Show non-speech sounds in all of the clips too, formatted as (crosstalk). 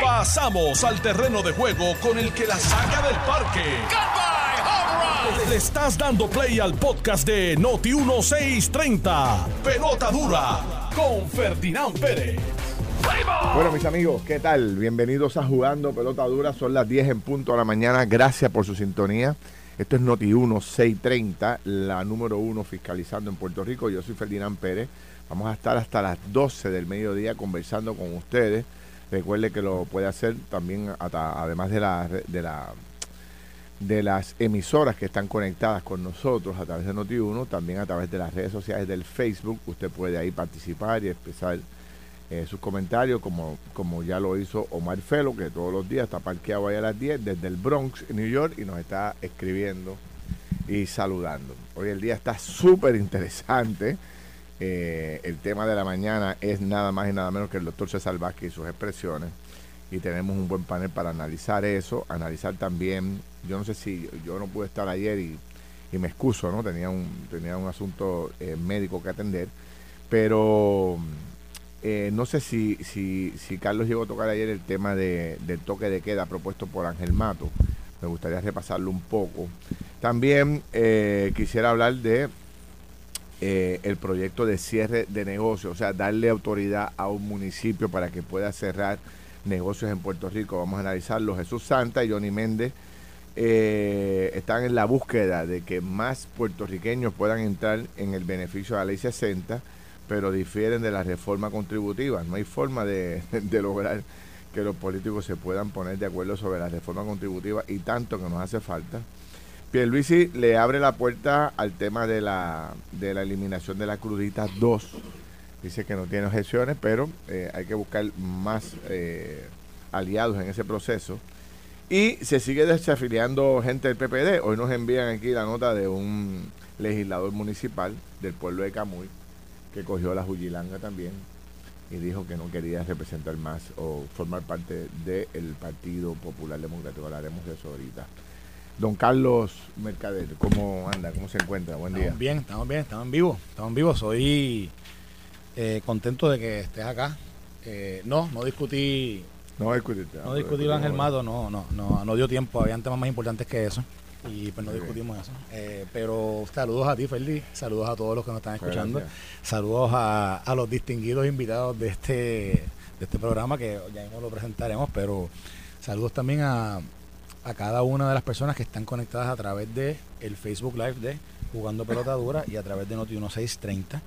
Pasamos al terreno de juego con el que la saca del parque. Le estás dando play al podcast de Noti 1630. Pelota dura con Ferdinand Pérez. Bueno, mis amigos, ¿qué tal? Bienvenidos a Jugando Pelota Dura. Son las 10 en punto de la mañana. Gracias por su sintonía. Esto es Noti 1630, la número uno fiscalizando en Puerto Rico. Yo soy Ferdinand Pérez. Vamos a estar hasta las 12 del mediodía conversando con ustedes. Recuerde que lo puede hacer también, además de la, de la de las emisoras que están conectadas con nosotros a través de Noti1, también a través de las redes sociales del Facebook. Usted puede ahí participar y expresar eh, sus comentarios, como, como ya lo hizo Omar Felo, que todos los días está parqueado ahí a las 10 desde el Bronx, New York, y nos está escribiendo y saludando. Hoy el día está súper interesante. Eh, el tema de la mañana es nada más y nada menos que el doctor César Vázquez y sus expresiones. Y tenemos un buen panel para analizar eso, analizar también, yo no sé si yo no pude estar ayer y, me excuso, ¿no? Tenía un, tenía un asunto eh, médico que atender, pero eh, no sé si, si, Carlos llegó a tocar ayer el tema de, del toque de queda propuesto por Ángel Mato. Me gustaría repasarlo un poco. También quisiera hablar de eh, el proyecto de cierre de negocios, o sea, darle autoridad a un municipio para que pueda cerrar negocios en Puerto Rico. Vamos a analizarlo. Jesús Santa y Johnny Méndez eh, están en la búsqueda de que más puertorriqueños puedan entrar en el beneficio de la ley 60, pero difieren de la reforma contributiva. No hay forma de, (laughs) de lograr que los políticos se puedan poner de acuerdo sobre la reforma contributiva y tanto que nos hace falta. Pierluisi le abre la puerta al tema de la, de la eliminación de la crudita 2. Dice que no tiene objeciones, pero eh, hay que buscar más eh, aliados en ese proceso. Y se sigue desafiliando gente del PPD. Hoy nos envían aquí la nota de un legislador municipal del pueblo de Camuy, que cogió la Juyilanga también y dijo que no quería representar más o formar parte del Partido Popular Democrático. Hablaremos de eso ahorita. Don Carlos Mercader, ¿cómo anda? ¿Cómo se encuentra? Buen día. Estamos bien, estamos bien, estamos en vivo, estamos en vivo. Soy eh, contento de que estés acá. Eh, no, no discutí. No discutí. No discutí Ángel Mato, no, no, no, no dio tiempo. Habían temas más importantes que eso. Y pues no discutimos eso. Eh, pero saludos a ti, Ferdi. Saludos a todos los que nos están escuchando. Saludos a, a, los distinguidos invitados de este, de este programa que ya mismo lo presentaremos. Pero saludos también a a cada una de las personas que están conectadas a través de el Facebook Live de Jugando Pelota Dura y a través de Noti 1630.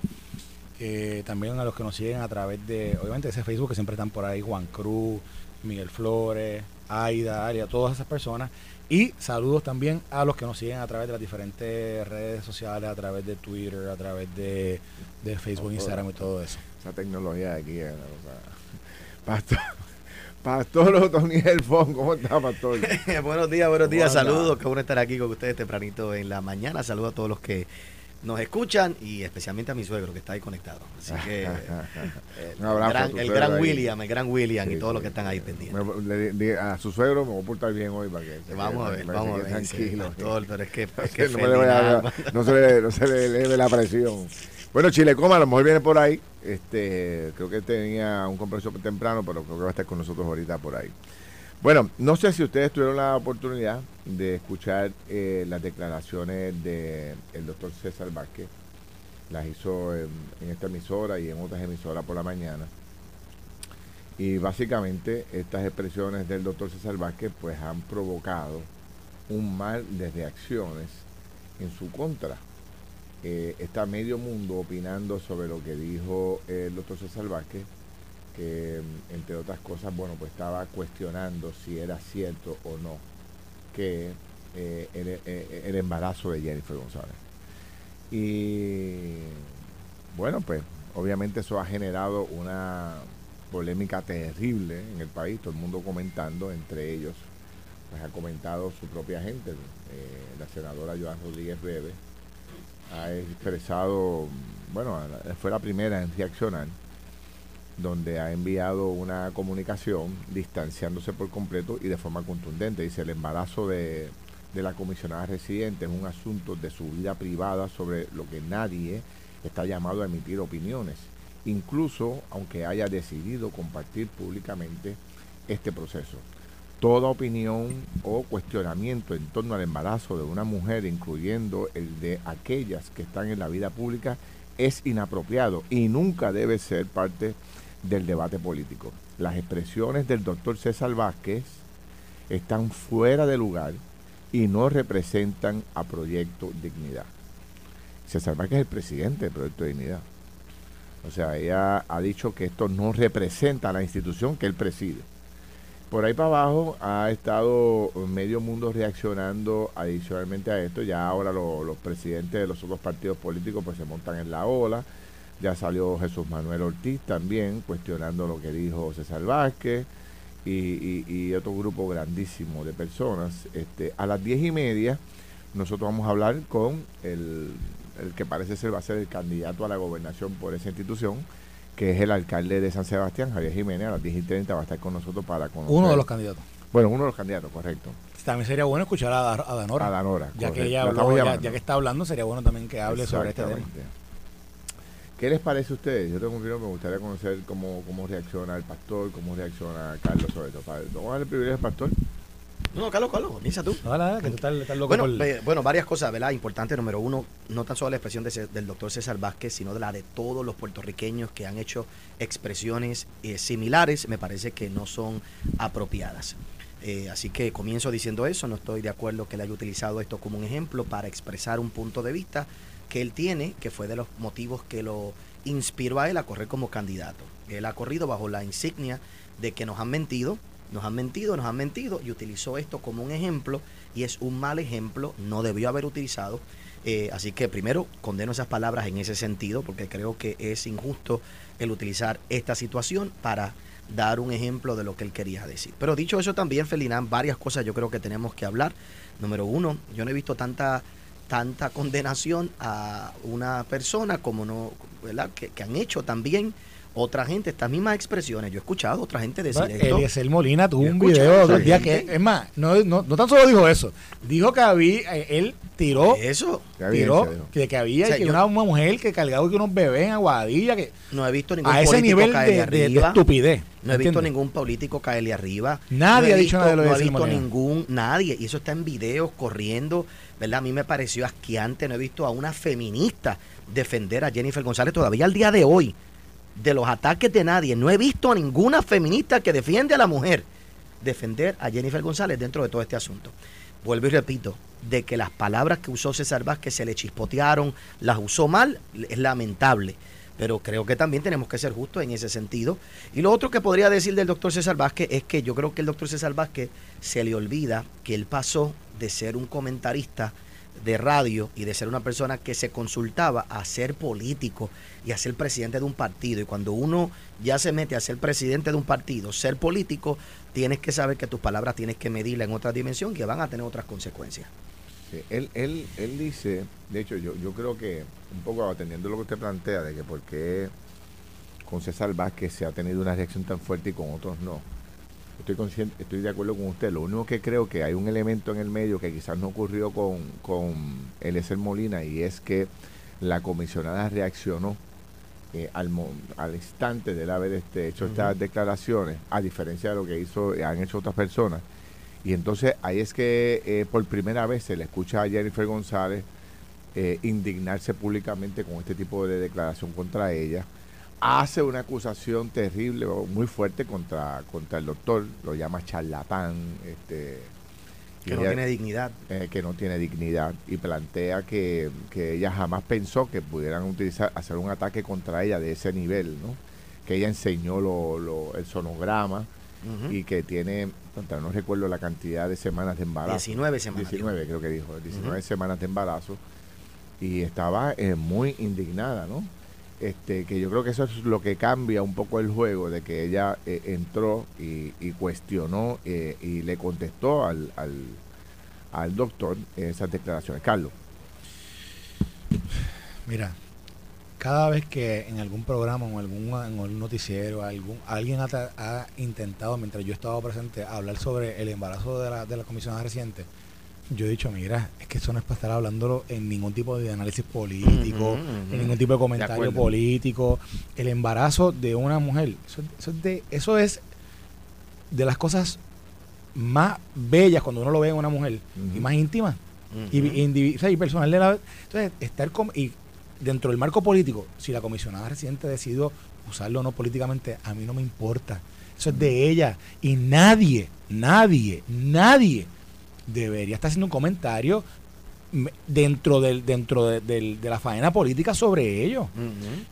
Eh, también a los que nos siguen a través de, obviamente, ese Facebook que siempre están por ahí, Juan Cruz, Miguel Flores, Aida, Aria, todas esas personas. Y saludos también a los que nos siguen a través de las diferentes redes sociales, a través de Twitter, a través de, Facebook, Instagram y todo eso. Esa tecnología de aquí, (laughs) Pastor. Pastor Otoniel Fon, ¿cómo está, Pastor? (laughs) buenos días, buenos días, saludos. Qué bueno estar aquí con ustedes tempranito en la mañana. Saludos a todos los que nos escuchan y especialmente a mi suegro que está ahí conectado. Así que (laughs) eh, el, gran, William, el gran William y todos los que están ahí pendientes. a su suegro me voy a portar bien hoy para que, vamos a ver, vamos a ver. Tranquilo. pero es que, (laughs) no, se le, no se le eleve la presión. Bueno, Chile Coma a lo mejor viene por ahí. Este, creo que tenía un compromiso temprano, pero creo que va a estar con nosotros ahorita por ahí. Bueno, no sé si ustedes tuvieron la oportunidad de escuchar eh, las declaraciones del doctor César Vázquez. Las hizo en, esta emisora y en otras emisoras por la mañana. Y básicamente estas expresiones del doctor César Vázquez pues han provocado un mal de reacciones en su contra eh, está medio mundo opinando sobre lo que dijo el doctor César Vázquez, que mm, entre otras cosas, bueno, pues estaba cuestionando si era cierto o no que eh, eh, el, embarazo de Jennifer González. Y bueno, pues obviamente eso ha generado una polémica terrible en el país, todo el mundo comentando, entre ellos, pues ha comentado su propia gente, la senadora Joan Rodríguez Bebe, ha expresado, bueno, fue la primera en reaccionar, donde ha enviado una comunicación distanciándose por completo y de forma contundente. Dice, el embarazo de, de la comisionada residente es un asunto de su vida privada sobre lo que nadie está llamado a emitir opiniones incluso aunque haya decidido compartir públicamente este proceso. Toda opinión o cuestionamiento en torno al embarazo de una mujer, incluyendo el de aquellas que están en la vida pública, es inapropiado y nunca debe ser parte del debate político. Las expresiones del doctor César Vázquez están fuera de lugar y no representan a Proyecto Dignidad. César Vázquez es el presidente del Proyecto Dignidad. O sea, ella ha dicho que esto no representa a la institución que él preside. Por ahí para abajo ha estado medio mundo reaccionando adicionalmente a esto. Ya ahora los presidentes de los otros partidos políticos pues se montan en la ola. Ya salió Jesús Manuel Ortiz también cuestionando lo que dijo César Vázquez y, otro grupo grandísimo de personas. Este, a las diez y media nosotros vamos a hablar con el, el que parece ser va a ser el candidato a la gobernación por esa institución, que es el alcalde de San Sebastián, Javier Jiménez, a las 10 y 30 va a estar con nosotros para conocer. Uno de los candidatos. Bueno, uno de los candidatos, correcto. También sería bueno escuchar a, a Danora. A Danora, ya que ella ya, que está hablando, sería bueno también que hable sobre este tema. ¿Qué les parece a ustedes? Yo tengo un me gustaría conocer cómo, cómo reacciona el pastor, cómo reacciona Carlos sobre todo. Vamos a darle el privilegio al pastor. No, Carlos, Carlos, comienza tú. que tú estás, loco bueno, bueno, varias cosas, ¿verdad? Importante, número uno, no tan solo la expresión del doctor César Vázquez, sino de la de todos los puertorriqueños que han hecho expresiones eh, similares, me parece que no son apropiadas. Eh, así que comienzo diciendo eso, no estoy de acuerdo que él haya utilizado esto como un ejemplo para expresar un punto de vista que él tiene, que fue de los motivos que lo inspiró a él a correr como candidato. Él ha corrido bajo la insignia de que nos han mentido, nos han mentido, nos han mentido y utilizó esto como un ejemplo y es un mal ejemplo, no debió haber utilizado. Eh, así que primero condeno esas palabras en ese sentido porque creo que es injusto el utilizar esta situación para dar un ejemplo de lo que él quería decir. Pero dicho eso también, Felinán, varias cosas yo creo que tenemos que hablar. Número uno, yo no he visto tanta tanta condenación a una persona como no, ¿verdad? Que, que han hecho también otra gente, estas mismas expresiones, yo he escuchado a otra gente decir esto. Eliezer Molina tuvo un video dos días que, es más, no, no, no, tan solo dijo eso, dijo que había, eh, él tiró, eso, tiró, que, que había que una, mujer que cargaba que unos bebés en Aguadilla, que no he visto ningún a ese nivel de, arriba, estupidez. No he visto ningún político caerle arriba. Nadie ha dicho nada de lo No he visto ningún, nadie, y eso está en videos corriendo, ¿verdad? A mí me pareció asqueante, no he visto a una feminista defender a Jennifer González todavía al día de hoy de los ataques de nadie. No he visto a ninguna feminista que defiende a la mujer defender a Jennifer González dentro de todo este asunto. Vuelvo y repito, de que las palabras que usó César Vázquez se le chispotearon, las usó mal, es lamentable. Pero creo que también tenemos que ser justos en ese sentido. Y lo otro que podría decir del doctor César Vázquez es que yo creo que el doctor César Vázquez se le olvida que él pasó de ser un comentarista de radio y de ser una persona que se consultaba a ser político y a ser presidente de un partido. Y cuando uno ya se mete a ser presidente de un partido, ser político, tienes que saber que tus palabras tienes que medirla en otra dimensión que van a tener otras consecuencias. él, él, él dice, de hecho yo, yo creo que un poco atendiendo lo que usted plantea, de que por qué con César Vázquez se ha tenido una reacción tan fuerte y con otros no estoy consciente, estoy de acuerdo con usted. Lo único que creo que hay un elemento en el medio que quizás no ocurrió con, con Eliezer Molina y es que la comisionada reaccionó eh, al, al instante de él haber este, hecho estas declaraciones, a diferencia de lo que hizo, han hecho otras personas. Y entonces ahí es que eh, por primera vez se le escucha a Jennifer González eh, indignarse públicamente con este tipo de declaración contra ella hace una acusación terrible, muy fuerte contra, contra el doctor, lo llama charlatán, este, que no tiene dignidad. Eh, que no tiene dignidad y plantea que, ella jamás pensó que pudieran utilizar, hacer un ataque contra ella de ese nivel, ¿no? Que ella enseñó lo, el sonograma y que tiene, no recuerdo la cantidad de semanas de embarazo. 19 semanas. 19 creo que dijo, 19 semanas de embarazo y estaba eh, muy indignada, ¿no? Este, que yo creo que eso es lo que cambia un poco el juego, de que ella eh, entró y, cuestionó eh, y le contestó al, al, doctor esas declaraciones. Carlos. Mira, cada vez que en algún programa o en algún, en algún noticiero algún, alguien ha, intentado, mientras yo estaba presente, hablar sobre el embarazo de la, de la comisionada reciente, yo he dicho, mira, es que eso no es para estar hablándolo en ningún tipo de análisis político, en ningún tipo de comentario político. El embarazo de una mujer, eso, es de, eso es de las cosas más bellas cuando uno lo ve en una mujer y más íntimas y, y, personal de la entonces estar con, y dentro del marco político si la comisionada reciente ha decidido usarlo o no políticamente a mí no me importa. Eso es de ella y nadie nadie nadie debería estar haciendo un comentario dentro del dentro de, la faena política sobre ello.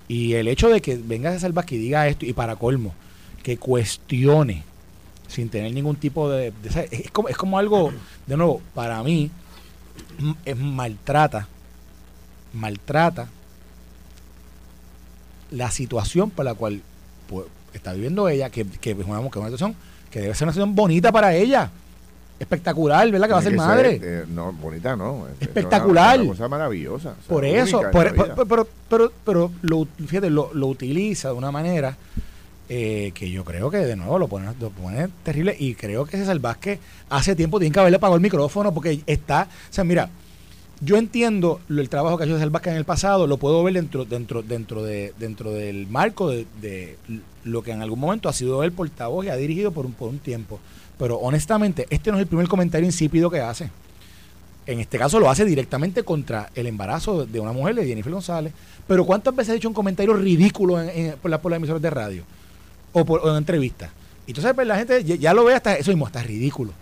Y el hecho de que venga a Salvas que diga esto y para colmo que cuestione sin tener ningún tipo de, es, como, es como algo de nuevo para mí es maltrata maltrata la situación por la cual pues, está viviendo ella que, que, es que, una situación que debe ser una situación bonita para ella espectacular, ¿verdad? Que va a ser madre. Eh, no, bonita no. Espectacular. Una, cosa maravillosa. por eso, pero, pero, pero, lo, fíjate, lo, lo, utiliza de una manera eh, que yo creo que de nuevo lo pone, lo pone terrible y creo que César Vázquez hace tiempo tiene que haberle apagado el micrófono porque está, o sea, mira, yo entiendo el trabajo que ha hecho César Vázquez en el pasado, lo puedo ver dentro, dentro, dentro, de, dentro del marco de, de lo que en algún momento ha sido el portavoz y ha dirigido por un, por un tiempo. Pero honestamente, este no es el primer comentario insípido que hace. En este caso lo hace directamente contra el embarazo de una mujer, de Jennifer González. Pero ¿cuántas veces ha hecho un comentario ridículo por, la, por las emisoras de radio? O, por, en entrevistas. Y entonces pues, la gente ya, lo ve hasta eso mismo, hasta ridículo.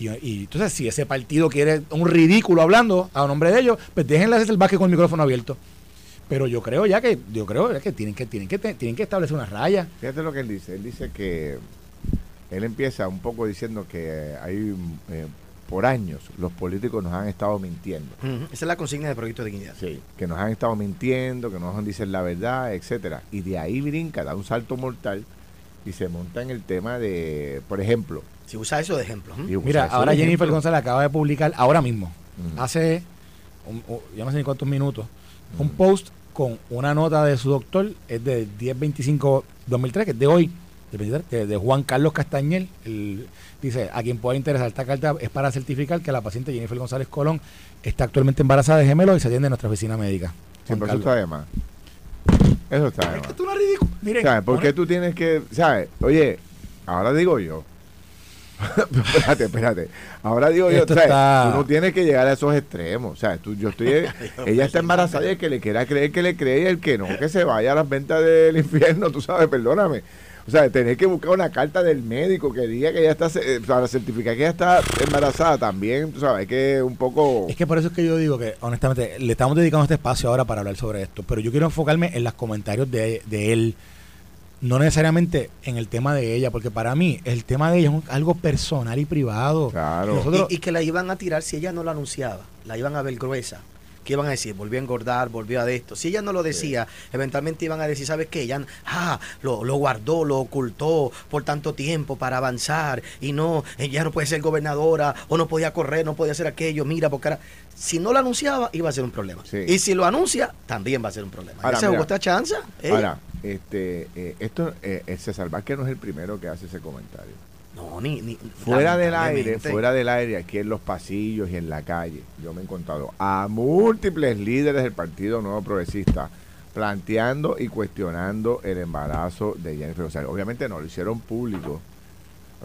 Y, entonces, si ese partido quiere un ridículo hablando a nombre de ellos, pues déjenle hacer el básquet con el micrófono abierto. Pero yo creo ya que, yo creo que tienen que, tienen que, tienen que establecer una raya. Fíjate lo que él dice. Él dice que él empieza un poco diciendo que hay eh, por años los políticos nos han estado mintiendo. Esa es la consigna del proyecto de dignidad. Sí, que nos han estado mintiendo, que no nos dicen la verdad, etcétera. Y de ahí brinca, da un salto mortal y se monta en el tema de, por ejemplo. Si usa eso de ejemplo. Mira, ahora Jennifer González acaba de publicar, ahora mismo, hace, ya no sé ni cuántos minutos, un post con una nota de su doctor, es de 10-25-2003, que es de hoy, de, Juan Carlos Castañel. dice, a quien pueda interesar esta carta es para certificar que la paciente Jennifer González Colón está actualmente embarazada de gemelos y se atiende en nuestra oficina médica. eso está de más. Eso está de más. Es una ridícula. Miren, ¿Sabes? ¿Por qué tú tienes que, sabes? Oye, ahora digo yo. (laughs) espérate, espérate. Ahora digo yo, ¿sabes? tú no tienes que llegar a esos extremos. O sea, tú, yo estoy, (laughs) ella está embarazada y el que le quiera creer que le cree y el que no, que se vaya a las ventas del infierno, tú sabes, perdóname. O sea, tener que buscar una carta del médico que diga que ella está, eh, para certificar que ella está embarazada también, tú sabes, que un poco... Es que por eso es que yo digo que, honestamente, le estamos dedicando este espacio ahora para hablar sobre esto, pero yo quiero enfocarme en los comentarios de, él, no necesariamente en el tema de ella, porque para mí el tema de ella es algo personal y privado. Claro. y, que la iban a tirar si ella no lo anunciaba, la iban a ver gruesa. ¿Qué iban a decir? Volvió a engordar, volvió a esto. Si ella no lo decía, eventualmente iban a decir, ¿sabes qué? Ella ah, lo, lo, guardó, lo ocultó por tanto tiempo para avanzar y no, ella no puede ser gobernadora o no podía correr, no podía hacer aquello. Mira, porque ahora, si no lo anunciaba, iba a ser un problema. Y si lo anuncia, también va a ser un problema. Ahora, se jugó esta chance. Ahora, este, eh, esto, eh, César Vázquez no es el primero que hace ese comentario. No, ni, ni fuera del aire, fuera del aire, aquí en los pasillos y en la calle, yo me he encontrado a múltiples líderes del Partido Nuevo Progresista planteando y cuestionando el embarazo de Jennifer González. Obviamente no lo hicieron público.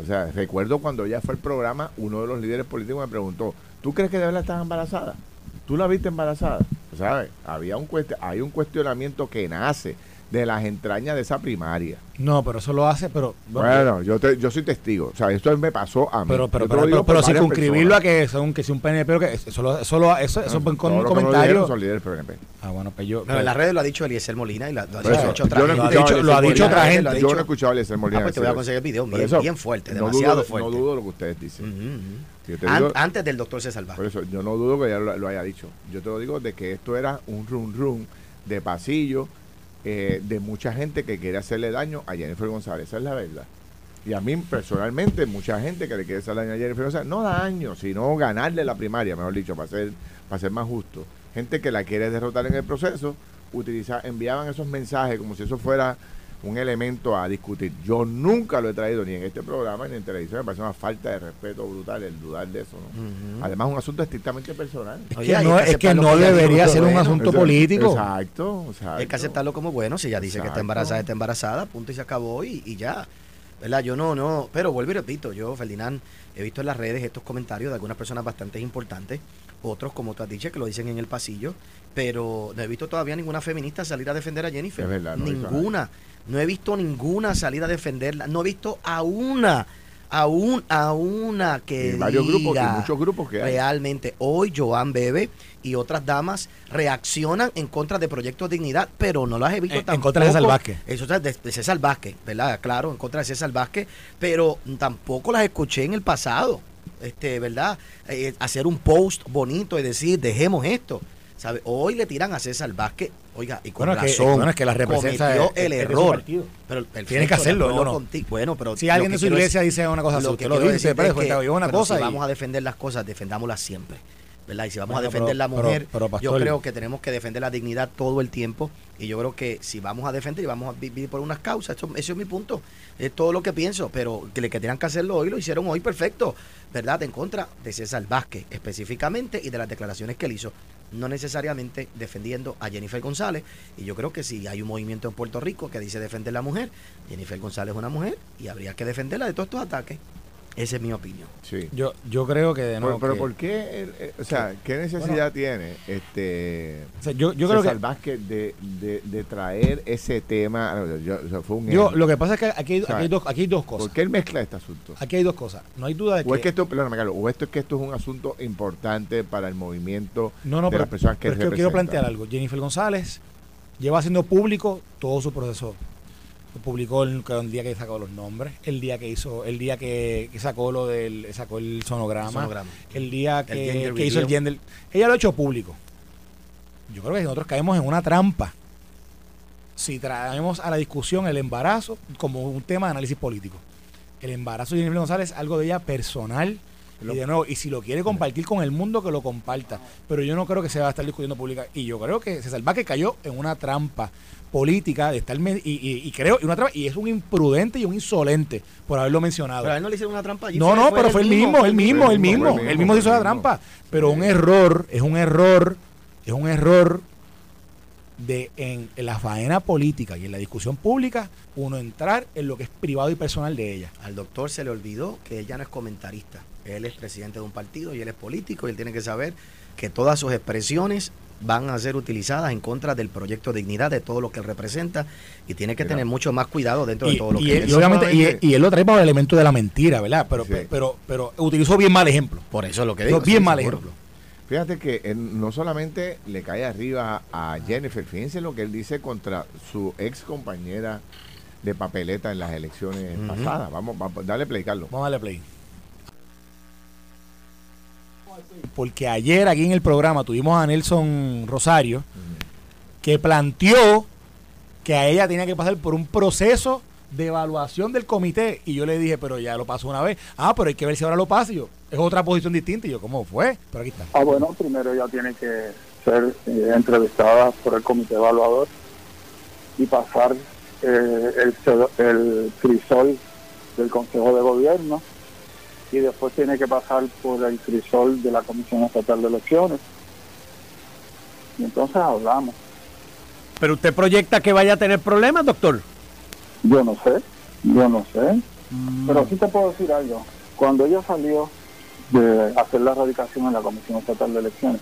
O sea, recuerdo cuando ya fue el programa, uno de los líderes políticos me preguntó, ¿tú crees que de verdad estás embarazada? ¿Tú la viste embarazada? ¿Sabes? Había un hay un cuestionamiento que nace de las entrañas de esa primaria. No, pero eso lo hace, pero... Bueno, yo yo soy testigo. O sea, esto me pasó a mí. Pero, pero, pero, pero, circunscribirlo a que son que si un PNP, que eso, eso, eso, eso con un comentario... Son líderes PNP. Ah, bueno, pues yo... Pero en las redes lo ha dicho Eliezer Molina y lo, ha dicho otra gente. Lo ha dicho otra gente. Yo no he escuchado a Eliezer Molina. Ah, pues te voy a conseguir el video bien, bien fuerte, demasiado fuerte. No dudo lo que ustedes dicen. Antes del doctor César Por eso, yo no dudo que ya lo haya dicho. Yo te lo digo de que esto era un run run de pasillo eh, de mucha gente que quiere hacerle daño a Jennifer González. Esa es la verdad. Y a mí personalmente, mucha gente que le quiere hacer daño a Jennifer González, no daño, sino ganarle la primaria, mejor dicho, para ser, para ser más justo. Gente que la quiere derrotar en el proceso, enviaban esos mensajes como si eso fuera un elemento a discutir. Yo nunca lo he traído ni en este programa ni en televisión. Me parece una falta de respeto brutal el dudar de eso. ¿no? Además, un asunto estrictamente personal. Es que no, es que no debería ser un asunto político. Exacto, Hay que aceptarlo como bueno. Si ella dice que está embarazada, está embarazada, punto y se acabó y, y ya. ¿Verdad? Yo no, no. Pero vuelvo y repito, yo, Ferdinand, he visto en las redes estos comentarios de algunas personas bastante importantes, otros, como tú has dicho, que lo dicen en el pasillo, pero no he visto todavía ninguna feminista salir a defender a Jennifer. ninguna. No he visto ninguna salir a defenderla. No he visto a una a, a una que varios grupos, muchos grupos que realmente hoy Joan Bebe y otras damas reaccionan en contra de Proyecto Dignidad, pero no las he visto tampoco. En contra de César Vázquez. Eso de, de César Vázquez, ¿verdad? Claro, en contra de César Vázquez, pero tampoco las escuché en el pasado, este, ¿verdad? Eh, hacer un post bonito y decir, dejemos esto. ¿Sabe? Hoy le tiran a César Vázquez, oiga, y con razón. es que la representa cometió el error. pero tiene que hacerlo, ¿no? Bueno, pero si alguien de su iglesia dice una cosa lo que lo dice, pero, una cosa si vamos a defender las cosas, defendámoslas siempre. ¿verdad? Y si vamos a defender la mujer, yo creo que tenemos que defender la dignidad todo el tiempo. Y yo creo que si vamos a defender y vamos a vivir por unas causas, eso, es mi punto, es todo lo que pienso. Pero que, que tenían que hacerlo hoy, lo hicieron hoy perfecto, ¿verdad? En contra de César Vázquez específicamente y de las declaraciones que él hizo no necesariamente defendiendo a Jennifer González. Y yo creo que si hay un movimiento en Puerto Rico que dice defender a la mujer, Jennifer González es una mujer y habría que defenderla de todos estos ataques. Esa es mi opinión. Sí. Yo, yo creo que de nuevo. Pero, ¿por qué? O sea, ¿qué necesidad tiene este o sea, yo, yo creo que Vázquez de, de, de, traer ese tema? Yo, fue un yo, lo que pasa es que aquí hay, aquí, hay dos, aquí hay dos cosas. ¿Por qué él mezcla este asunto? Aquí hay dos cosas. No hay duda de que. O es que esto, perdóname, Carlos, o esto es que esto es un asunto importante para el movimiento no, no, de las personas que pero es que quiero plantear algo. Jennifer González lleva haciendo público todo su proceso publicó el, día que sacó los nombres, el día que hizo, el día que, sacó lo del, sacó el sonograma, el, día que, hizo el gender. Ella lo ha hecho público. Yo creo que nosotros caemos en una trampa si traemos a la discusión el embarazo como un tema de análisis político. El embarazo de Jennifer González es algo de ella personal. Y de nuevo, y si lo quiere compartir con el mundo, que lo comparta. Pero yo no creo que se va a estar discutiendo pública. Y yo creo que César que cayó en una trampa política de estar y, y, creo y una trampa y es un imprudente y un insolente por haberlo mencionado. Pero a él no le hicieron una trampa. No, no, pero fue el mismo, el mismo, el mismo, el mismo, se hizo la trampa. Pero un error, es un error, es un error de en, la faena política y en la discusión pública uno entrar en lo que es privado y personal de ella. Al doctor se le olvidó que ella no es comentarista. Él es presidente de un partido y él es político y él tiene que saber que todas sus expresiones van a ser utilizadas en contra del proyecto Dignidad, de todo lo que él representa, y tiene que tener mucho más cuidado dentro de todo lo que él, y, obviamente, y, él lo trae para el elemento de la mentira, ¿verdad? Pero, pero, pero, utilizó bien mal ejemplo. Por eso es lo que digo. Bien mal ejemplo. Fíjate que no solamente le cae arriba a Jennifer, fíjense lo que él dice contra su ex compañera de papeleta en las elecciones pasadas. Vamos, vamos, dale play, Carlos. Vamos a darle play. Porque ayer aquí en el programa tuvimos a Nelson Rosario, que planteó que a ella tenía que pasar por un proceso de evaluación del comité. Y yo le dije, pero ya lo pasó una vez. Ah, pero hay que ver si ahora lo pasa. Yo, es otra posición distinta. Y yo, ¿cómo fue? Pero aquí está. Ah, bueno, primero ella tiene que ser eh, entrevistada por el comité evaluador y pasar eh, el, el crisol del Consejo de Gobierno y después tiene que pasar por el crisol de la Comisión Estatal de Elecciones. Y entonces hablamos. ¿Pero usted proyecta que vaya a tener problemas, doctor? Yo no sé, yo no sé. Mm. Pero sí te puedo decir algo. Cuando ella salió de hacer la radicación en la Comisión Estatal de Elecciones,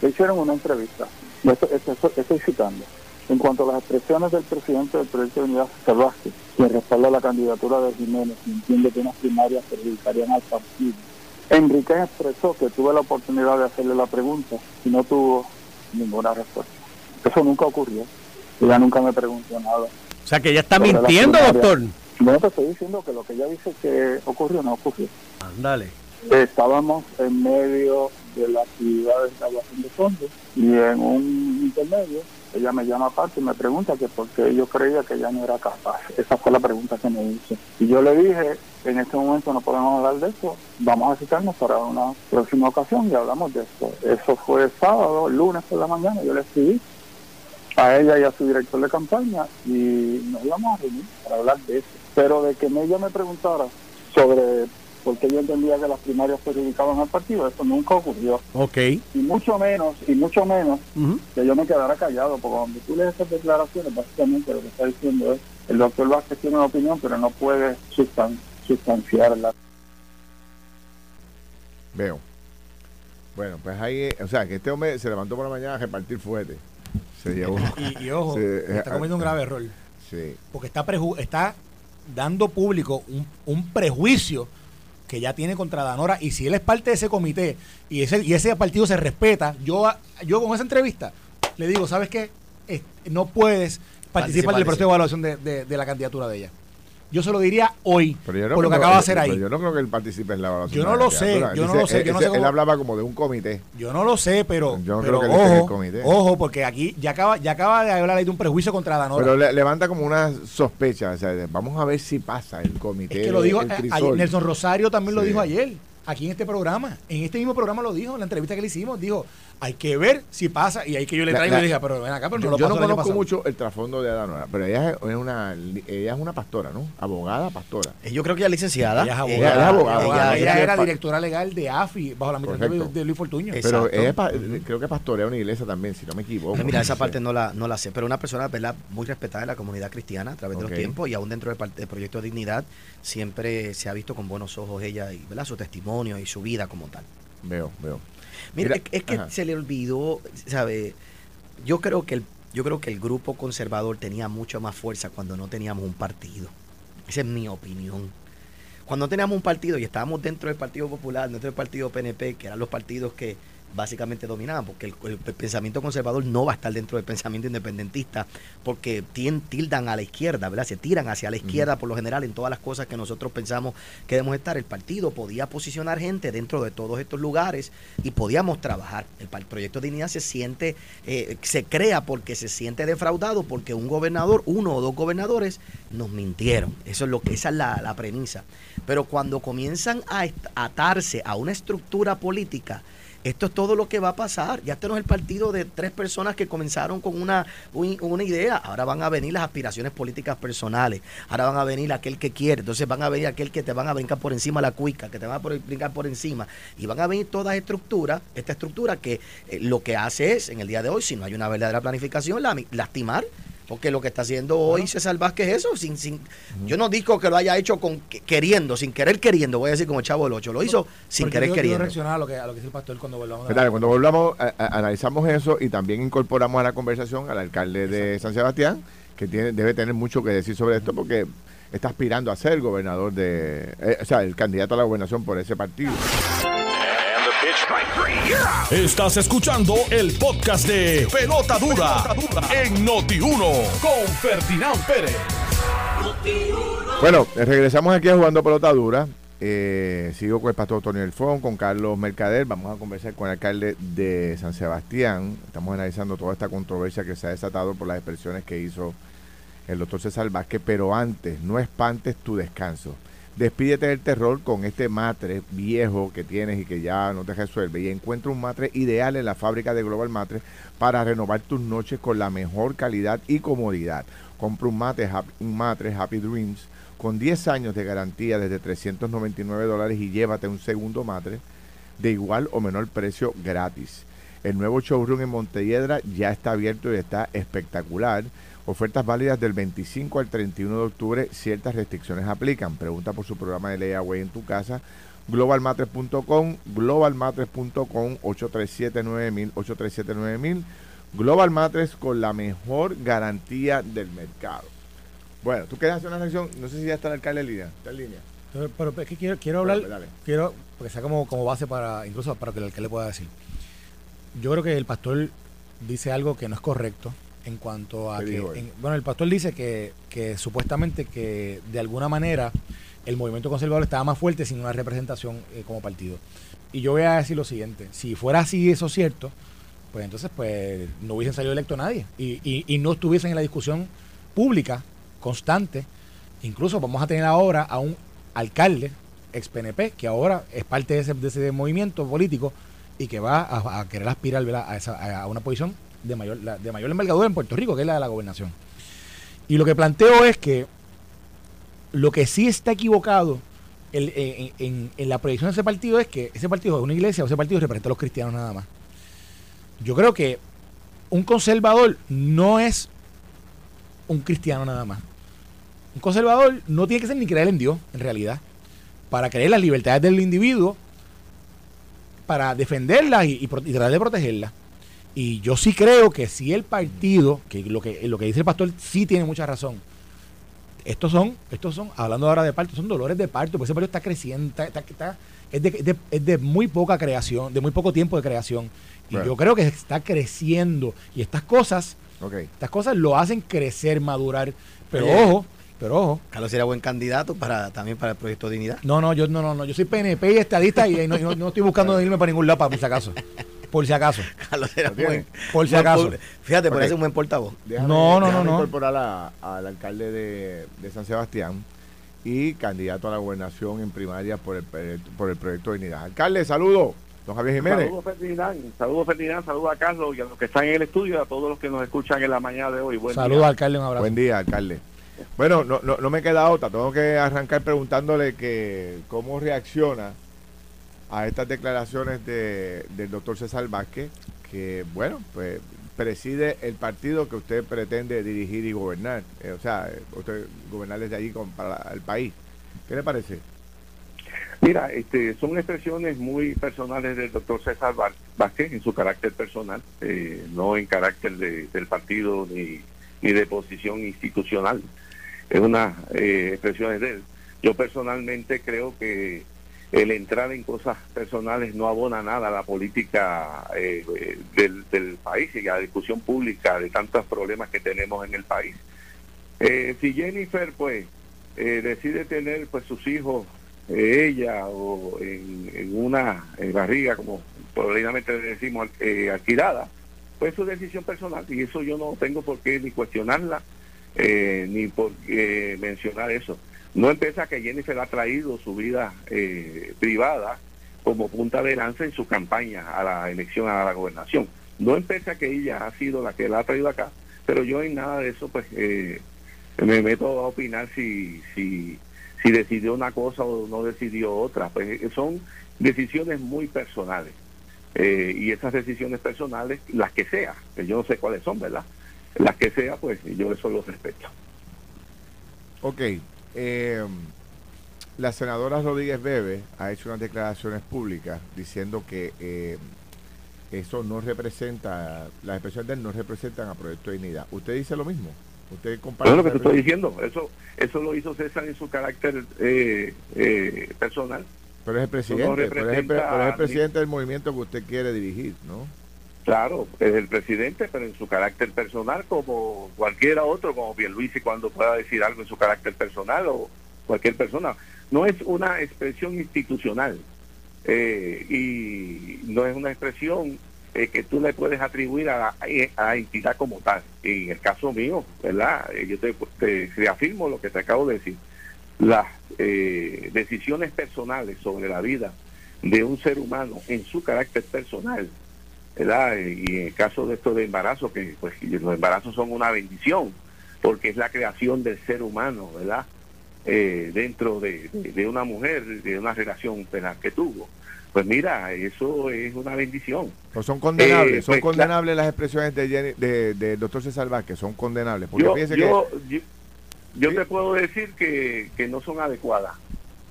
le hicieron una entrevista. estoy citando en cuanto a las expresiones del presidente del Proyecto de Unidad Vázquez, que respalda la candidatura de Jiménez y entiende que unas primarias perjudicarían al partido, Enrique expresó que tuve la oportunidad de hacerle la pregunta y no tuvo ninguna respuesta. Eso nunca ocurrió. Ella nunca me preguntó nada. O sea que ella está mintiendo, doctor. No te estoy diciendo que lo que ella dice que ocurrió no ocurrió. Ándale. Estábamos en medio de la actividad de instalación de fondos y en un intermedio ella me llama aparte y me pregunta que por qué yo creía que ella no era capaz. Esa fue la pregunta que me hizo. Y yo le dije, en este momento no podemos hablar de eso, vamos a citarnos para una próxima ocasión y hablamos de esto. Eso fue sábado, lunes por la mañana, yo le escribí a ella y a su director de campaña y nos íbamos a reunir para hablar de eso. Pero de que ella me preguntara sobre porque yo entendía que las primarias perjudicaban al partido, eso nunca ocurrió. Ok. Y mucho menos, y mucho menos que yo me quedara callado, porque cuando tú lees esas declaraciones, básicamente lo que está diciendo es, el doctor Vázquez tiene una opinión, pero no puede sustanciarla. Veo. Bueno, pues ahí, o sea, que este hombre se levantó por la mañana a repartir fuerte. Se llevó. (laughs) Y, ojo, está cometiendo un grave error. Sí. Porque está, está dando público un, un prejuicio que ya tiene contra Danora y si él es parte de ese comité y ese, y ese partido se respeta, yo, yo con esa entrevista le digo, ¿sabes qué? no puedes participar del proceso de evaluación de, de la candidatura de ella. Yo se lo diría hoy, por lo que acaba de hacer ahí. yo no creo que él participe en la evaluación. Yo no lo sé, yo no lo sé. Él, hablaba como de un comité. Yo no lo sé, pero, yo no creo que ojo, comité. ojo, porque aquí ya acaba, ya acaba de hablar ahí de un prejuicio contra Danora. Pero levanta como una sospecha. O sea, vamos a ver si pasa el comité. Es que lo dijo, Nelson Rosario también lo dijo ayer aquí en este programa. En este mismo programa lo dijo, en la entrevista que le hicimos, dijo, hay que ver si pasa, y ahí que yo le traigo y le dije, pero ven acá, pero no lo Yo no conozco mucho el trasfondo de Adanora, pero ella es una, ella es una pastora, ¿no? Abogada, pastora. Eh, yo creo que ella es licenciada. Ella es abogada. Ella, era directora legal de AFI, bajo la administración de, Luis Fortuño. Pero ella creo que pastorea una iglesia también, si no me equivoco. Mira, esa parte no la, no la sé, pero una persona, ¿verdad? Muy respetada en la comunidad cristiana a través de los tiempos y aún dentro del, del proyecto de Dignidad siempre se ha visto con buenos ojos ella y ¿verdad? su testimonio y su vida como tal. Veo, veo. Mira, es, que se le olvidó, ¿sabe? Yo creo que el yo creo que el grupo conservador tenía mucha más fuerza cuando no teníamos un partido. Esa es mi opinión. Cuando no teníamos un partido y estábamos dentro del Partido Popular, dentro del Partido PNP, que eran los partidos que básicamente dominaban, porque el, pensamiento conservador no va a estar dentro del pensamiento independentista, porque tildan a la izquierda, ¿verdad? Se tiran hacia la izquierda por lo general en todas las cosas que nosotros pensamos que debemos estar. El partido podía posicionar gente dentro de todos estos lugares y podíamos trabajar. El, proyecto de dignidad se siente, eh, se crea porque se siente defraudado, porque un gobernador, uno o dos gobernadores, nos mintieron. Eso es lo que, esa es la, la premisa. Pero cuando comienzan a atarse a una estructura política, esto es todo lo que va a pasar. Ya este no es el partido de tres personas que comenzaron con una, una idea. Ahora van a venir las aspiraciones políticas personales. Ahora van a venir aquel que quiere. Entonces van a venir aquel que te van a brincar por encima la cuica, que te van a brincar por encima. Y van a venir todas estructuras, esta estructura que eh, lo que hace es, en el día de hoy, si no hay una verdadera planificación, lastimar porque lo que está haciendo hoy César Vázquez es eso. Sin, sin, Yo no digo que lo haya hecho con queriendo, sin querer queriendo, voy a decir como el chavo del 8. Lo hizo sin querer queriendo. reaccionar a lo que, a lo que dice el pastor cuando volvamos a... cuando volvamos, analizamos eso y también incorporamos a la conversación al alcalde de San Sebastián, que tiene, debe tener mucho que decir sobre esto porque está aspirando a ser gobernador de... Eh, o sea, el candidato a la gobernación por ese partido. Estás escuchando el podcast de Pelota Dura, en Noti1 con Ferdinand Pérez. Bueno, regresamos aquí a Jugando Pelota Dura. Eh, sigo con el pastor Tony Elfón, con Carlos Mercader. Vamos a conversar con el alcalde de San Sebastián. Estamos analizando toda esta controversia que se ha desatado por las expresiones que hizo el doctor César Vázquez. Pero antes, no espantes tu descanso. Despídete del terror con este matre viejo que tienes y que ya no te resuelve y encuentra un matre ideal en la fábrica de Global Matre para renovar tus noches con la mejor calidad y comodidad. Compra un un matre Happy Dreams con 10 años de garantía desde 399 dólares y llévate un segundo matre de igual o menor precio gratis. El nuevo showroom en Montelledra ya está abierto y está espectacular. Ofertas válidas del 25 al 31 de octubre. Ciertas restricciones aplican. Pregunta por su programa de layaway en tu casa. Globalmatres.com, globalmatres.com, 837-9000, 837-9000. Global Matres con la mejor garantía del mercado. Bueno, tú quieres hacer una sección, no sé si ya está el alcalde en línea. ¿Está en línea? Pero, es que quiero, quiero hablar, quiero, porque sea como, como base para, incluso para que el alcalde pueda decir. Yo creo que el pastor dice algo que no es correcto en cuanto a que, bueno, el pastor dice que, que, supuestamente que de alguna manera el movimiento conservador estaba más fuerte sin una representación eh, como partido. Y yo voy a decir lo siguiente, si fuera así eso cierto, pues entonces pues no hubiesen salido electo nadie y, y, y no estuviesen en la discusión pública constante. Incluso vamos a tener ahora a un alcalde ex PNP que ahora es parte de ese, de ese movimiento político y que va a, querer aspirar a, esa, a una posición de mayor, de mayor envergadura en Puerto Rico, que es la de la gobernación. Y lo que planteo es que lo que sí está equivocado en, la proyección de ese partido es que ese partido es una iglesia o ese partido representa a los cristianos nada más. Yo creo que un conservador no es un cristiano nada más. Un conservador no tiene que ser ni creer en Dios, en realidad. Para creer las libertades del individuo, para defenderlas y, tratar de protegerlas. Y yo sí creo que si el partido, que lo que lo que dice el pastor sí tiene mucha razón, estos son, estos son, hablando ahora de parto, son dolores de parto, porque ese partido está creciendo, está, está, es, de, es, de, muy poca creación, de muy poco tiempo de creación. Y yo creo que está creciendo. Y estas cosas, estas cosas lo hacen crecer, madurar. Pero ojo, pero ojo. Carlos sería buen candidato para también para el proyecto Dignidad. No, no, yo no, no, no. Yo soy PNP y estadista y no, no, estoy buscando (laughs) irme para ningún lado, por si acaso. Por si acaso. (laughs) Carlos era buen, por si acaso. Fíjate, parece un buen portavoz. no, no, no, no. incorporar al alcalde de, de, San Sebastián y candidato a la gobernación en primaria por el, por el proyecto Dignidad. Alcalde, saludos. Don Javier Jiménez. Saludos Ferdinand, saludos Ferdinand, saludos a Carlos y a los que están en el estudio y a todos los que nos escuchan en la mañana de hoy. saludos alcalde, un abrazo. Buen día, alcalde. Bueno, no, no, no me queda otra, tengo que arrancar preguntándole que cómo reacciona a estas declaraciones de, del doctor César Vázquez, que bueno, pues preside el partido que usted pretende dirigir y gobernar, eh, o sea, usted gobernar desde allí para el país. ¿Qué le parece? Mira, este, son expresiones muy personales del doctor César Vázquez en su carácter personal, eh, no en carácter del partido ni, ni de posición institucional es unas eh, expresiones de él. Yo personalmente creo que el entrar en cosas personales no abona nada a la política eh, del, país y a la discusión pública de tantos problemas que tenemos en el país. Eh, si Jennifer pues decide tener pues sus hijos ella o en, en una barriga como probablemente decimos alquilada, pues es su decisión personal y eso yo no tengo por qué ni cuestionarla eh, ni por eh, mencionar eso. No empieza que Jennifer ha traído su vida eh, privada como punta de lanza en su campaña a la elección a la gobernación. No empieza que ella ha sido la que la ha traído acá, pero yo en nada de eso pues me meto a opinar si, si, decidió una cosa o no decidió otra. Pues son decisiones muy personales. y esas decisiones personales, las que sea, yo no sé cuáles son, ¿verdad? las que sea, pues yo eso lo respeto. Ok. Eh, la senadora Rodríguez Bebe ha hecho unas declaraciones públicas diciendo que eh, eso no representa, las expresiones de él no representan a Proyecto de Dignidad. ¿Usted dice lo mismo? ¿Usted compara lo que te estoy diciendo. Eso, eso lo hizo César en su carácter eh, eh, personal. Pero es el presidente, pero es el presidente del movimiento que usted quiere dirigir, ¿no? Claro, es el presidente, pero en su carácter personal, como cualquiera otro, como Pierluisi cuando pueda decir algo en su carácter personal o cualquier persona. No es una expresión institucional eh, y no es una expresión eh, que tú le puedes atribuir a la, entidad como tal. En el caso mío, ¿verdad? Eh, yo te, reafirmo lo que te acabo de decir. Las decisiones personales sobre la vida de un ser humano en su carácter personal ¿verdad? Y en el caso de esto de embarazo, que pues los embarazos son una bendición, porque es la creación del ser humano, ¿verdad? Eh, dentro de, una mujer, de una relación penal que tuvo. Pues mira, eso es una bendición. Pues son condenables, eh, son pues, condenables las expresiones de, de, doctor César Vázquez, son condenables. Porque yo, yo, yo, te puedo decir que, que no son adecuadas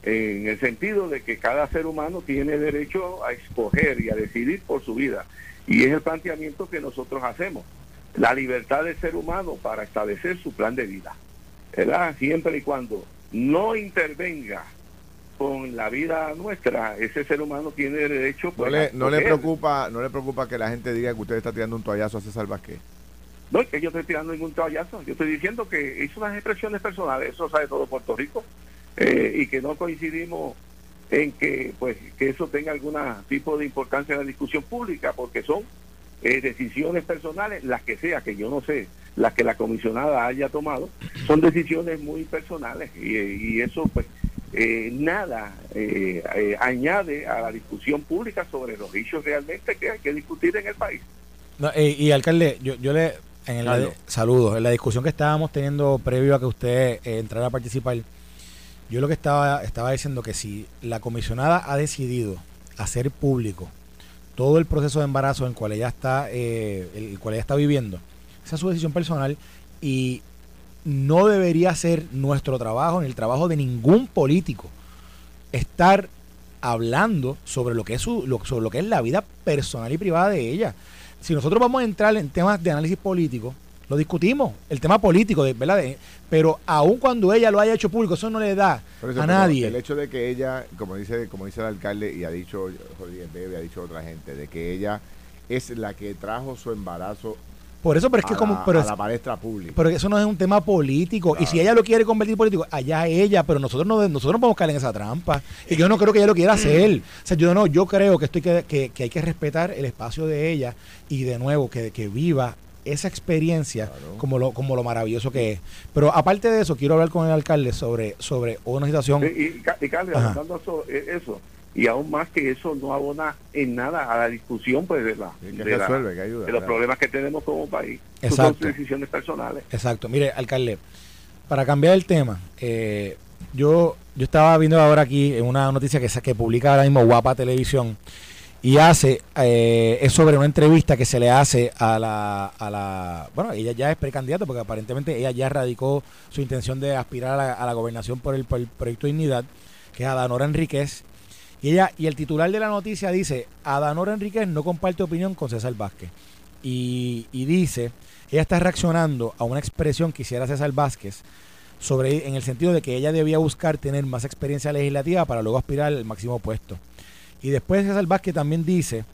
en el sentido de que cada ser humano tiene derecho a escoger y a decidir por su vida. Y es el planteamiento que nosotros hacemos. La libertad del ser humano para establecer su plan de vida. ¿verdad? Siempre y cuando no intervenga con la vida nuestra, ese ser humano tiene derecho pues, no le, no le preocupa no le preocupa que la gente diga que usted está tirando un toallazo a César Vázquez no es que yo estoy tirando ningún toallazo yo estoy diciendo que hizo unas expresiones personales eso sabe todo Puerto Rico eh, y que no coincidimos en que pues que eso tenga algún tipo de importancia en la discusión pública, porque son eh, decisiones personales, las que sea, que yo no sé, las que la comisionada haya tomado, son decisiones muy personales y, eso pues eh, nada eh, añade a la discusión pública sobre los hechos realmente que hay que discutir en el país. Eh, y, alcalde, yo, yo le... En el, saludos. En la discusión que estábamos teniendo previo a que usted eh, entrara a participar, yo lo que estaba, estaba diciendo que si la comisionada ha decidido hacer público todo el proceso de embarazo en el cual ella está, eh, el cual ella está viviendo, esa es su decisión personal y no debería ser nuestro trabajo ni el trabajo de ningún político estar hablando sobre lo que es su, sobre lo que es la vida personal y privada de ella. Si nosotros vamos a entrar en temas de análisis político, lo discutimos, el tema político, de, ¿verdad? pero aun cuando ella lo haya hecho público, eso no le da a nadie. El hecho de que ella, como dice, como dice el alcalde y ha dicho Rodríguez Bebe, ha dicho otra gente, de que ella es la que trajo su embarazo por eso, pero es que como. Pero a la palestra pública. Pero eso no es un tema político. Y si ella lo quiere convertir político, allá ella, pero nosotros no, nosotros no podemos caer en esa trampa. Y yo no creo que ella lo quiera hacer. O sea, yo no, yo creo que estoy que, que, hay que respetar el espacio de ella y de nuevo que, que viva esa experiencia como lo como lo maravilloso que es. Pero aparte de eso, quiero hablar con el alcalde sobre sobre una situación. y, y, eso, eh, eso, y aún más que eso no abona en nada a la discusión pues de, la, de, los problemas que tenemos como país. Exacto. Son decisiones personales. Exacto. Mire, alcalde, para cambiar el tema, eh, yo yo estaba viendo ahora aquí en una noticia que, que publica ahora mismo Guapa Televisión y hace, eh, es sobre una entrevista que se le hace a la, a la, bueno, ella ya es precandidata porque aparentemente ella ya radicó su intención de aspirar a la, gobernación por el, por el proyecto Dignidad, que es Adanora Enríquez. Y ella, y el titular de la noticia dice, Adanora Enríquez no comparte opinión con César Vázquez. Y, y dice, ella está reaccionando a una expresión que hiciera César Vázquez sobre, en el sentido de que ella debía buscar tener más experiencia legislativa para luego aspirar al máximo puesto. Y después César Vázquez también dice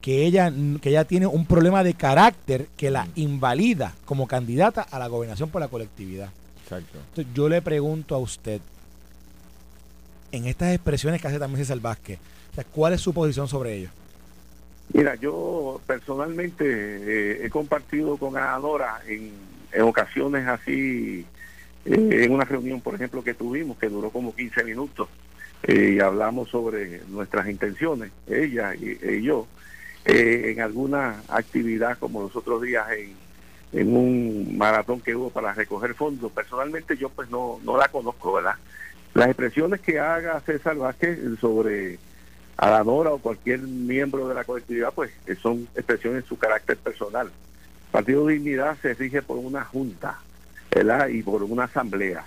que ella, que ella tiene un problema de carácter que la invalida como candidata a la gobernación por la colectividad. Exacto. Entonces, yo le pregunto a usted, en estas expresiones que hace también César Vázquez, ¿cuál es su posición sobre ello? Mira, yo personalmente eh, he compartido con Adora en, en ocasiones así, eh, en una reunión, por ejemplo, que tuvimos, que duró como 15 minutos, y hablamos sobre nuestras intenciones, ella y, yo, eh, en alguna actividad como los otros días en, en un maratón que hubo para recoger fondos. Personalmente yo pues no, no la conozco, ¿verdad? Las expresiones que haga César Vázquez sobre Adanora o cualquier miembro de la colectividad, pues son expresiones en su carácter personal. El Partido Dignidad se rige por una junta, ¿verdad? Y por una asamblea.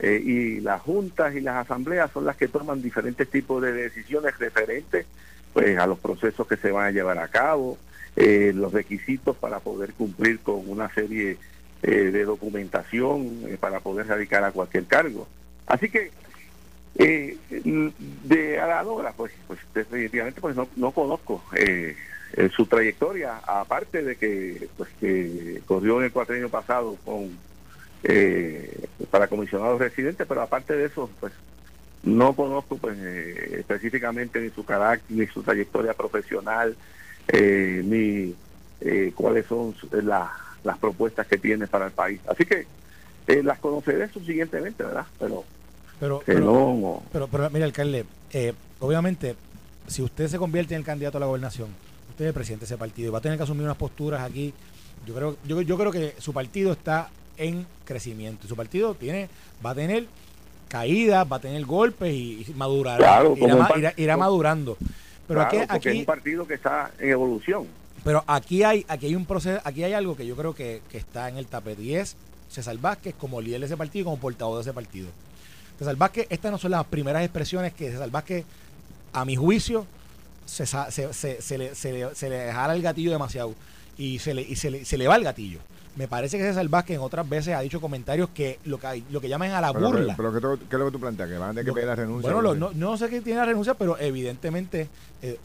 Eh, y las juntas y las asambleas son las que toman diferentes tipos de decisiones referentes pues a los procesos que se van a llevar a cabo, eh, los requisitos para poder cumplir con una serie eh, de documentación para poder radicar a cualquier cargo. Así que de Aladora, pues, pues definitivamente pues no, no conozco su trayectoria, aparte de que pues que corrió en el cuatrienio pasado con eh, para comisionados residentes, pero aparte de eso, pues no conozco pues eh, específicamente ni su carácter, ni su trayectoria profesional, eh, ni eh, cuáles son las propuestas que tiene para el país. Así que las conoceré subsiguientemente, ¿verdad? Pero, pero, pero, pero, pero, mira, alcalde, obviamente, si usted se convierte en el candidato a la gobernación, usted es el presidente de ese partido y va a tener que asumir unas posturas aquí. Yo creo, yo, yo creo que su partido está en crecimiento. Su partido tiene, va a tener caídas, va a tener golpes y, madurará, irá, madurando. Pero aquí, aquí es un partido que está en evolución. Pero aquí hay, aquí hay un proceso, aquí hay algo que yo creo que, está en el tapete y es César Vázquez como líder de ese partido y como portavoz de ese partido. César Vázquez, estas no son las primeras expresiones que César Vázquez, a mi juicio, se, se, se, se le, se, le, se le jala el gatillo demasiado y se le, y se le, se le va el gatillo. Me parece que César Vázquez en otras veces ha dicho comentarios que lo que, lo que llaman a la burla. Pero, ¿qué, es lo que tú planteas? ¿Que van a tener que pedir la renuncia? Bueno, no, no, sé qué tiene la renuncia, pero evidentemente eh,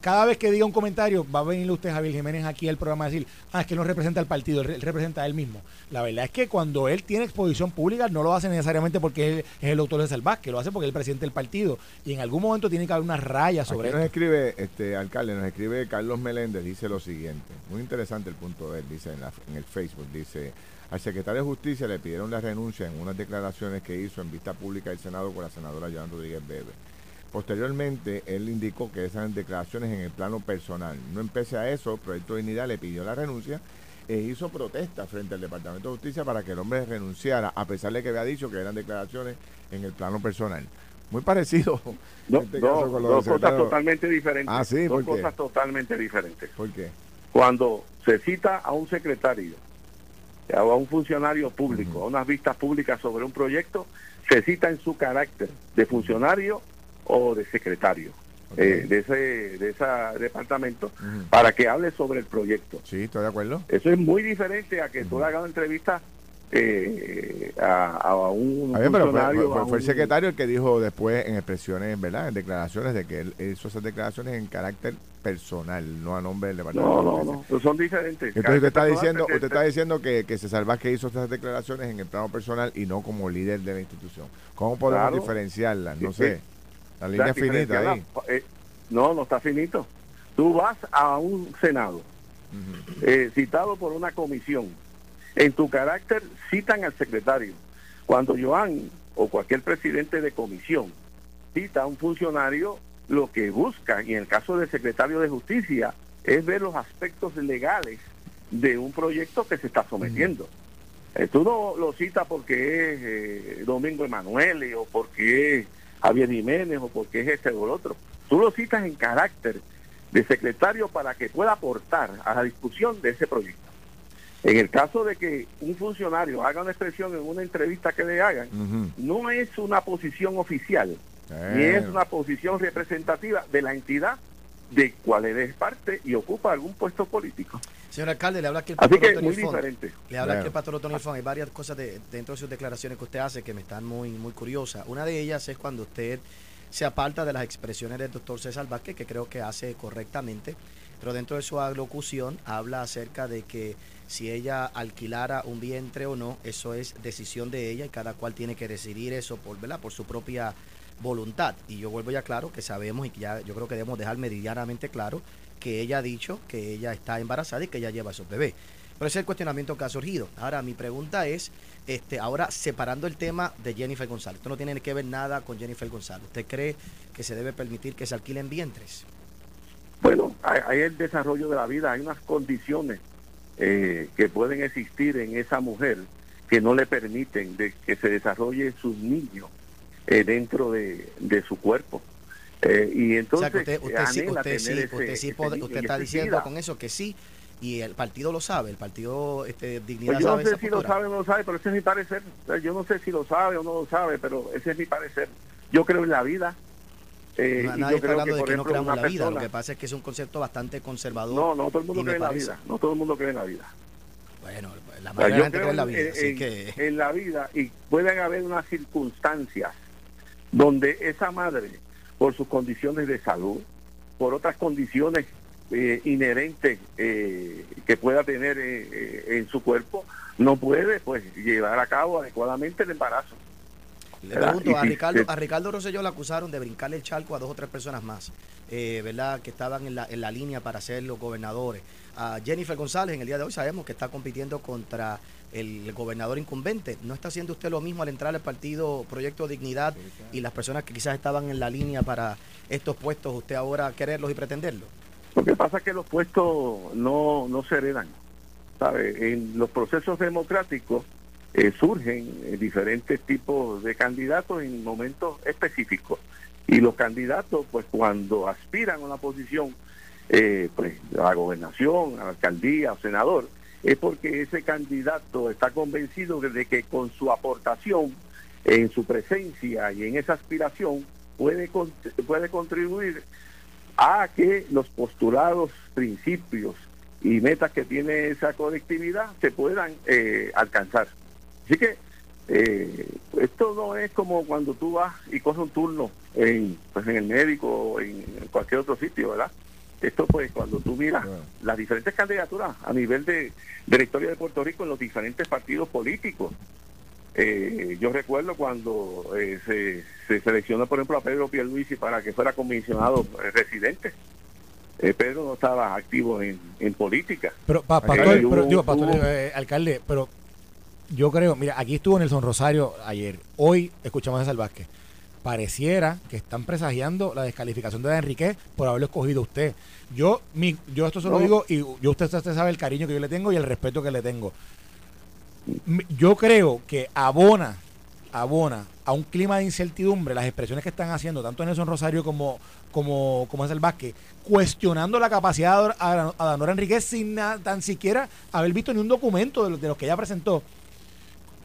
cada vez que diga un comentario, va a venir usted, Javier Jiménez, aquí al programa a decir, ah, es que no representa al partido, él representa a él mismo. La verdad es que cuando él tiene exposición pública, no lo hace necesariamente porque él es el doctor de Salvázquez, lo hace porque es el presidente del partido. Y en algún momento tiene que haber una raya sobre aquí nos escribe, este alcalde, nos escribe Carlos Meléndez, dice lo siguiente. Muy interesante el punto de él, dice en, en el Facebook, dice. Al secretario de Justicia le pidieron la renuncia en unas declaraciones que hizo en vista pública del Senado con la senadora Joan Rodríguez Bebe Posteriormente, él indicó que esas declaraciones en el plano personal. No empecé a eso, Proyecto de Dignidad le pidió la renuncia e hizo protesta frente al Departamento de Justicia para que el hombre renunciara, a pesar de que había dicho que eran declaraciones en el plano personal. Muy parecido. (laughs) (laughs) Este dos cosas totalmente diferentes. Ah, sí, dos cosas totalmente diferentes. ¿Por qué? Cuando se cita a un secretario o a un funcionario público, a unas vistas públicas sobre un proyecto, se cita en su carácter de funcionario o de secretario. Eh, de ese de ese departamento para que hable sobre el proyecto. Sí, estoy de acuerdo. Eso es muy diferente a que tú le hagas una entrevista eh, a, un funcionario. fue, el secretario el que dijo después en expresiones, ¿verdad? En declaraciones de que él hizo esas declaraciones en carácter personal, no a nombre del departamento. No, no, no, son diferentes. Entonces usted está diciendo, usted está diciendo que, que se salva que hizo esas declaraciones en el plano personal y no como líder de la institución. ¿Cómo podemos diferenciarlas? No sé. La línea finita ahí. Eh, no, no está finito. Tú vas a un Senado, eh, citado por una comisión. En tu carácter citan al secretario. Cuando Joan o cualquier presidente de comisión cita a un funcionario, lo que busca, y en el caso del secretario de justicia, es ver los aspectos legales de un proyecto que se está sometiendo. Eh, tú no lo citas porque es Domingo Emanuele o porque es Javier Jiménez o porque es este o el otro. Tú lo citas en carácter de secretario para que pueda aportar a la discusión de ese proyecto. En el caso de que un funcionario haga una expresión en una entrevista que le hagan, no es una posición oficial, ni es una posición representativa de la entidad de cual es parte y ocupa algún puesto político. Señor alcalde, le habla aquí el pastor Así que muy diferente. Le habla aquí el pastor Tony Fon. Hay varias cosas de, dentro de sus declaraciones que usted hace que me están muy, muy curiosas. Una de ellas es cuando usted se aparta de las expresiones del doctor César Vázquez, que creo que hace correctamente, pero dentro de su alocución habla acerca de que si ella alquilara un vientre o no, eso es decisión de ella y cada cual tiene que decidir eso por, ¿verdad? por su propia voluntad. Y yo vuelvo ya claro que sabemos y que ya yo creo que debemos dejar meridianamente claro que ella ha dicho que ella está embarazada y que ella lleva a su bebé. Pero ese es el cuestionamiento que ha surgido. Ahora, mi pregunta es, este, ahora separando el tema de Jennifer González, esto no tiene que ver nada con Jennifer González. ¿Usted cree que se debe permitir que se alquilen vientres? Bueno, hay, el desarrollo de la vida, hay unas condiciones eh, que pueden existir en esa mujer que no le permiten de que se desarrolle sus niños eh, dentro de, su cuerpo. Eh, y entonces, usted, usted, sí, usted, está diciendo con eso que sí, y el partido lo sabe, el partido este, Dignidad pues yo no sé si lo sabe o no lo sabe, pero ese es mi parecer. Yo no sé si lo sabe o no lo sabe, pero ese es mi parecer. Yo creo en la vida. Eh, nadie está hablando de que no creamos en la vida, lo que pasa es que es un concepto bastante conservador. No, no todo el mundo cree en la vida, no todo el mundo cree en la vida. Bueno, la mayoría de la gente cree en la vida, así que... En la vida, y pueden haber unas circunstancias donde esa madre, por sus condiciones de salud, por otras condiciones eh, inherentes eh, que pueda tener eh, en su cuerpo, no puede pues llevar a cabo adecuadamente el embarazo. Le pregunto, a Ricardo, a Ricardo Rosselló le acusaron de brincarle el charco a dos o tres personas más, ¿verdad? Que estaban en la, en la línea para ser los gobernadores. A Jennifer González en el día de hoy sabemos que está compitiendo contra el gobernador incumbente. ¿No está haciendo usted lo mismo al entrar al partido Proyecto Dignidad y las personas que quizás estaban en la línea para estos puestos, usted ahora quererlos y pretenderlos? Lo que pasa es que los puestos no, no se heredan. ¿sabe? En los procesos democráticos eh, surgen eh, diferentes tipos de candidatos en momentos específicos. Y los candidatos, pues cuando aspiran a una posición, eh, pues a la gobernación, a la alcaldía, o senador, es porque ese candidato está convencido de que con su aportación, en su presencia y en esa aspiración, puede, puede contribuir a que los postulados, principios y metas que tiene esa colectividad se puedan eh, alcanzar. Así que eh, esto no es como cuando tú vas y coges un turno en, pues en el médico o en cualquier otro sitio, ¿verdad? Esto pues cuando tú miras las diferentes candidaturas a nivel de, de la historia de Puerto Rico en los diferentes partidos políticos. Eh, yo recuerdo cuando eh, se, se, seleccionó, por ejemplo, a Pedro Pierluisi para que fuera comisionado eh, residente. Pedro no estaba activo en, en política. Pero, pastor, digo, pastor, alcalde, pero yo creo, mira, aquí estuvo Nelson Rosario ayer, hoy escuchamos a Sal Vázquez. Pareciera que están presagiando la descalificación de Enrique por haberlo escogido usted. Yo, mi, yo esto se lo digo y yo usted, usted sabe el cariño que yo le tengo y el respeto que le tengo. Yo creo que abona, abona a un clima de incertidumbre las expresiones que están haciendo tanto Nelson Rosario como, como, como es el Vázquez, cuestionando la capacidad de Adanora Enriquez sin tan siquiera haber visto ni un documento de, de los que ella presentó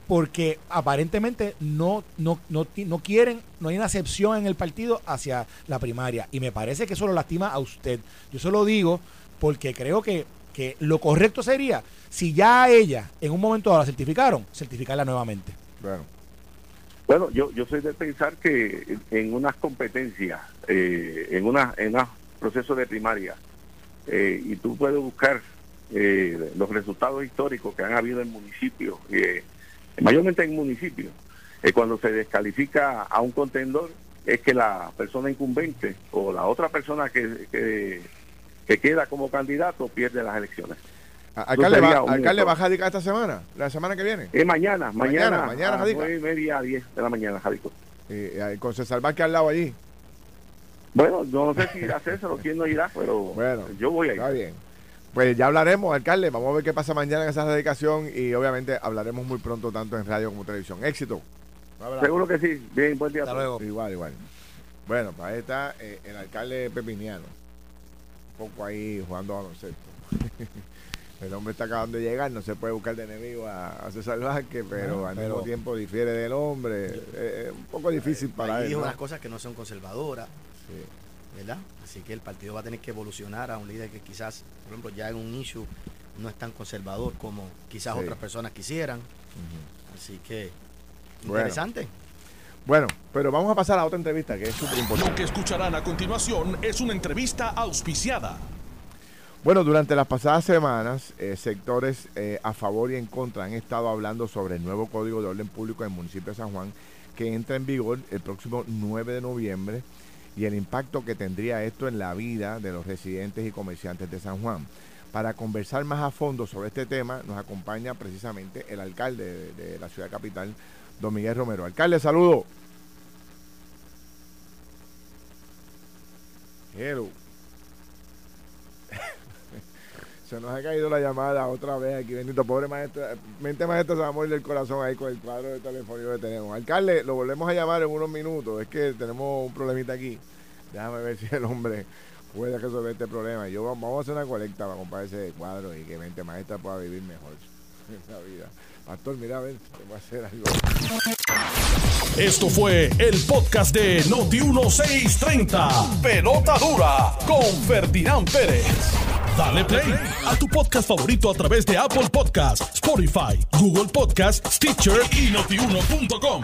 porque aparentemente no, no, no, no quieren, no hay una acepción en el partido hacia la primaria. Y me parece que eso lo lastima a usted. Yo se lo digo porque creo que, que lo correcto sería, si ya a ella en un momento la certificaron, certificarla nuevamente. Bueno. Bueno, yo, yo soy de pensar que en unas competencias, eh, en una en unos procesos de primaria, eh, y tú puedes buscar eh, los resultados históricos que han habido en municipios, mayormente en municipios, eh, cuando se descalifica a un contendor es que la persona incumbente o la otra persona que, que, queda como candidato pierde las elecciones. ¿Alcalde, va, ¿alcalde va a jadicar esta semana? ¿La semana que viene? Es mañana, mañana, mañana, a y media a 10 de la mañana, Jadico. Eh, con César Vázquez al lado allí. Bueno, no sé si irá César o quién no irá, pero bueno, yo voy a ir. Está bien. Pues ya hablaremos, alcalde. Vamos a ver qué pasa mañana en esa dedicación y obviamente hablaremos muy pronto tanto en radio como televisión. Éxito. Seguro que sí. Bien, buen día. Hasta luego. Igual, igual. Bueno, pues ahí está eh, el alcalde pepiniano. Un poco ahí jugando a baloncesto. (laughs) el hombre está acabando de llegar, no se puede buscar de enemigo a, César Vázquez, pero al mismo tiempo difiere del hombre. Es un poco difícil para él. Dijo unas cosas que no son conservadoras. Sí. ¿Verdad? Así que el partido va a tener que evolucionar a un líder que quizás, por ejemplo, ya en un issue no es tan conservador como quizás otras personas quisieran. Así que, interesante. Bueno. pero vamos a pasar a otra entrevista que es súper importante. Lo que escucharán a continuación es una entrevista auspiciada. Bueno, durante las pasadas semanas, eh, sectores eh, a favor y en contra han estado hablando sobre el nuevo Código de Orden Público del municipio de San Juan, que entra en vigor el próximo 9 de noviembre y el impacto que tendría esto en la vida de los residentes y comerciantes de San Juan. Para conversar más a fondo sobre este tema nos acompaña precisamente el alcalde de, la ciudad capital, don Miguel Romero. Alcalde, saludo. Hello. Se nos ha caído la llamada otra vez aquí, bendito, pobre maestro, mente maestro se va a morir del corazón ahí con el cuadro de teléfono que tenemos. Alcalde, lo volvemos a llamar en unos minutos, es que tenemos un problemita aquí. Déjame ver si el hombre puede resolver este problema. Yo vamos a hacer una colecta para comprar ese cuadro y que mente maestra pueda vivir mejor (laughs) en la vida. A algo. Esto fue el podcast de Noti 1630. Pelota dura con Ferdinand Pérez. Dale play a tu podcast favorito a través de Apple Podcasts, Spotify, Google Podcasts, Stitcher y notiuno.com.